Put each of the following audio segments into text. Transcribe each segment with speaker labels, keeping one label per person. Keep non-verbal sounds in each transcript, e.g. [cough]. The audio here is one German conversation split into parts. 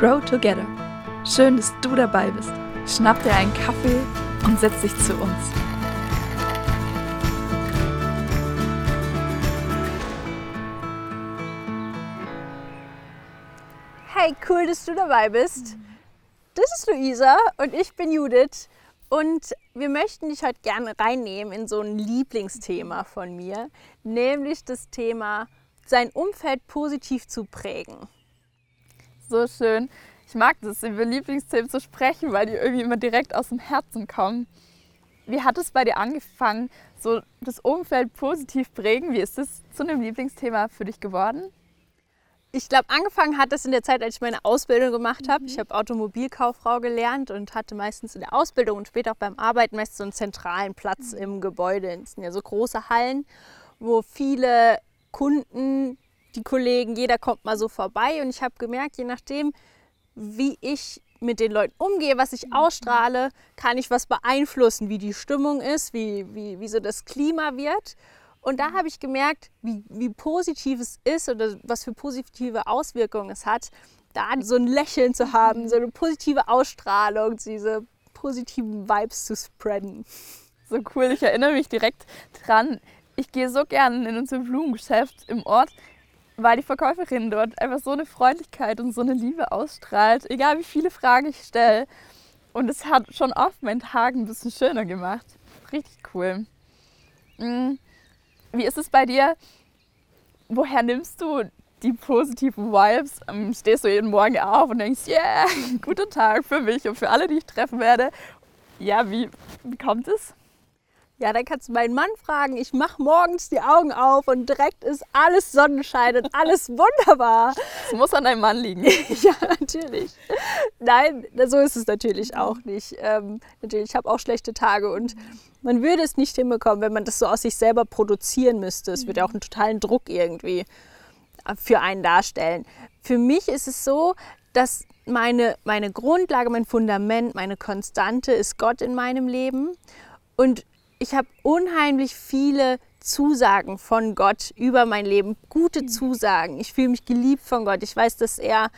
Speaker 1: Grow Together. Schön, dass du dabei bist. Schnapp dir einen Kaffee und setz dich zu uns.
Speaker 2: Hey, cool, dass du dabei bist. Das ist Luisa und ich bin Judith. Und wir möchten dich heute gerne reinnehmen in so ein Lieblingsthema von mir, nämlich das Thema, sein Umfeld positiv zu prägen.
Speaker 3: So schön. Ich mag das, über Lieblingsthemen zu sprechen, weil die irgendwie immer direkt aus dem Herzen kommen. Wie hat es bei dir angefangen, so das Umfeld positiv prägen? Wie ist das zu einem Lieblingsthema für dich geworden?
Speaker 2: Ich glaube, angefangen hat das in der Zeit, als ich meine Ausbildung gemacht habe. Ich habe Automobilkauffrau gelernt und hatte meistens in der Ausbildung und später auch beim Arbeiten meist so einen zentralen Platz im Gebäude. Es sind ja so große Hallen, wo viele Kunden, die Kollegen, jeder kommt mal so vorbei. Und ich habe gemerkt, je nachdem, wie ich mit den Leuten umgehe, was ich ausstrahle, kann ich was beeinflussen, wie die Stimmung ist, wie, wie, wie so das Klima wird. Und da habe ich gemerkt, wie, wie positiv es ist oder was für positive Auswirkungen es hat, da so ein Lächeln zu haben, so eine positive Ausstrahlung, diese positiven Vibes zu spreaden.
Speaker 3: So cool, ich erinnere mich direkt dran. Ich gehe so gern in unser Blumengeschäft im Ort, weil die Verkäuferin dort einfach so eine Freundlichkeit und so eine Liebe ausstrahlt, egal wie viele Fragen ich stelle. Und es hat schon oft meinen Tag ein bisschen schöner gemacht. Richtig cool. Mhm. Wie ist es bei dir? Woher nimmst du die positiven Vibes? Ähm, stehst du jeden Morgen auf und denkst, yeah, [laughs] guter Tag für mich und für alle, die ich treffen werde. Ja, wie, wie kommt es?
Speaker 2: Ja, dann kannst du meinen Mann fragen. Ich mache morgens die Augen auf und direkt ist alles Sonnenschein und alles wunderbar.
Speaker 3: Es muss an deinem Mann liegen. [laughs]
Speaker 2: ja, natürlich. Nein, so ist es natürlich auch nicht. Ähm, natürlich, ich habe auch schlechte Tage und man würde es nicht hinbekommen, wenn man das so aus sich selber produzieren müsste. Es würde ja auch einen totalen Druck irgendwie für einen darstellen. Für mich ist es so, dass meine, meine Grundlage, mein Fundament, meine Konstante ist Gott in meinem Leben. Und ich habe unheimlich viele Zusagen von Gott über mein Leben, gute Zusagen. Ich fühle mich geliebt von Gott. Ich weiß, dass er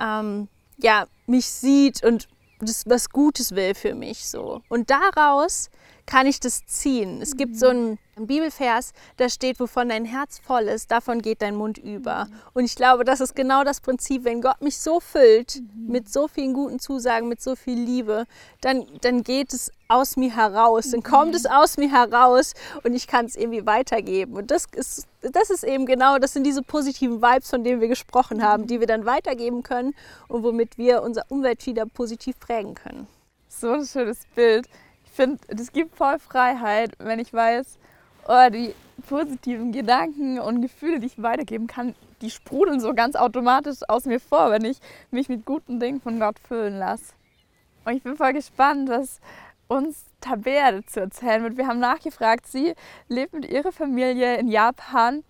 Speaker 2: ähm, ja, mich sieht und das was Gutes will für mich so. Und daraus kann ich das ziehen. Es gibt so einen Bibelvers, da steht, wovon dein Herz voll ist, davon geht dein Mund über. Und ich glaube, das ist genau das Prinzip, wenn Gott mich so füllt mit so vielen guten Zusagen, mit so viel Liebe, dann, dann geht es aus mir heraus, dann kommt es aus mir heraus und ich kann es irgendwie weitergeben. Und das ist, das ist eben genau, das sind diese positiven Vibes, von denen wir gesprochen haben, die wir dann weitergeben können und womit wir unser Umwelt wieder positiv prägen können.
Speaker 3: So ein schönes Bild finde, das gibt voll Freiheit, wenn ich weiß, oh, die positiven Gedanken und Gefühle, die ich weitergeben kann, die sprudeln so ganz automatisch aus mir vor, wenn ich mich mit guten Dingen von Gott füllen lasse. Und ich bin voll gespannt, was uns Tabea dazu erzählen wird. Wir haben nachgefragt, sie lebt mit ihrer Familie in Japan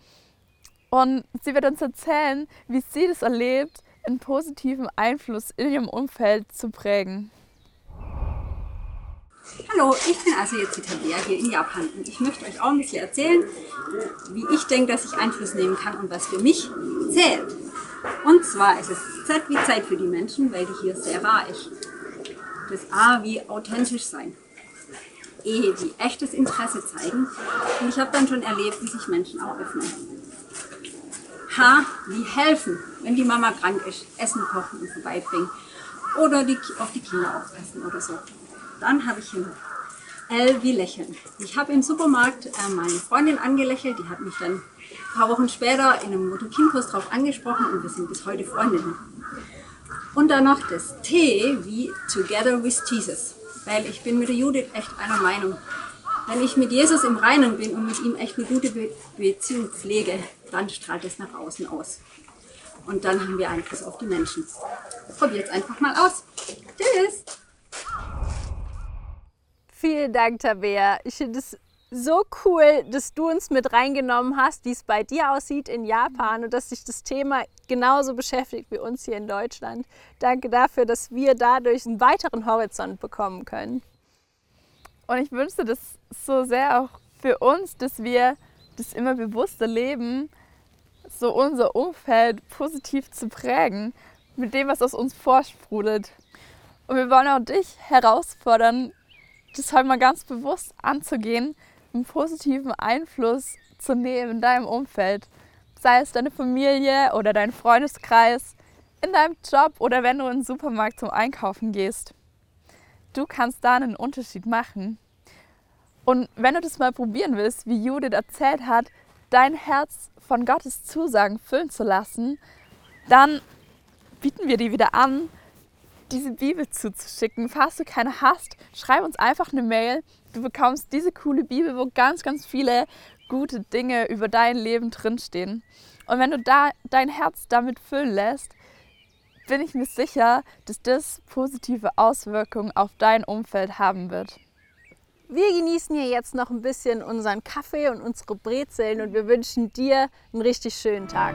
Speaker 3: und sie wird uns erzählen, wie sie das erlebt, einen positiven Einfluss in ihrem Umfeld zu prägen.
Speaker 4: Hallo, ich bin also jetzt die Tabea hier in Japan und ich möchte euch auch ein bisschen erzählen, wie ich denke, dass ich Einfluss nehmen kann und was für mich zählt. Und zwar ist es Z wie Zeit für die Menschen, weil die hier sehr rar ist. Das A wie authentisch sein. E wie echtes Interesse zeigen. Und ich habe dann schon erlebt, wie sich Menschen auch öffnen. H wie helfen, wenn die Mama krank ist, Essen kochen und vorbeibringen. Oder die, auf die Kinder aufpassen oder so. Dann habe ich hier L wie lächeln. Ich habe im Supermarkt äh, meine Freundin angelächelt, die hat mich dann ein paar Wochen später in einem Mutter-Kind-Kurs drauf angesprochen und wir sind bis heute Freundinnen. Und dann noch das T wie Together with Jesus, weil ich bin mit der Judith echt einer Meinung. Wenn ich mit Jesus im Reinen bin und mit ihm echt eine gute Be Beziehung pflege, dann strahlt es nach außen aus. Und dann haben wir Einfluss auf die Menschen. Probiert es einfach mal aus. Tschüss!
Speaker 2: Vielen Dank, Tabea. Ich finde es so cool, dass du uns mit reingenommen hast, wie es bei dir aussieht in Japan und dass sich das Thema genauso beschäftigt wie uns hier in Deutschland. Danke dafür, dass wir dadurch einen weiteren Horizont bekommen können.
Speaker 3: Und ich wünschte das so sehr auch für uns, dass wir das immer bewusster leben, so unser Umfeld positiv zu prägen. mit dem, was aus uns vorsprudelt. Und wir wollen auch dich herausfordern, das heute mal ganz bewusst anzugehen, einen positiven Einfluss zu nehmen in deinem Umfeld. Sei es deine Familie oder dein Freundeskreis, in deinem Job oder wenn du in den Supermarkt zum Einkaufen gehst. Du kannst da einen Unterschied machen. Und wenn du das mal probieren willst, wie Judith erzählt hat, dein Herz von Gottes Zusagen füllen zu lassen, dann bieten wir dir wieder an, diese Bibel zuzuschicken. Falls du keine hast, schreib uns einfach eine Mail. Du bekommst diese coole Bibel, wo ganz, ganz viele gute Dinge über dein Leben drinstehen. Und wenn du da dein Herz damit füllen lässt, bin ich mir sicher, dass das positive Auswirkungen auf dein Umfeld haben wird.
Speaker 2: Wir genießen hier jetzt noch ein bisschen unseren Kaffee und unsere Brezeln und wir wünschen dir einen richtig schönen Tag.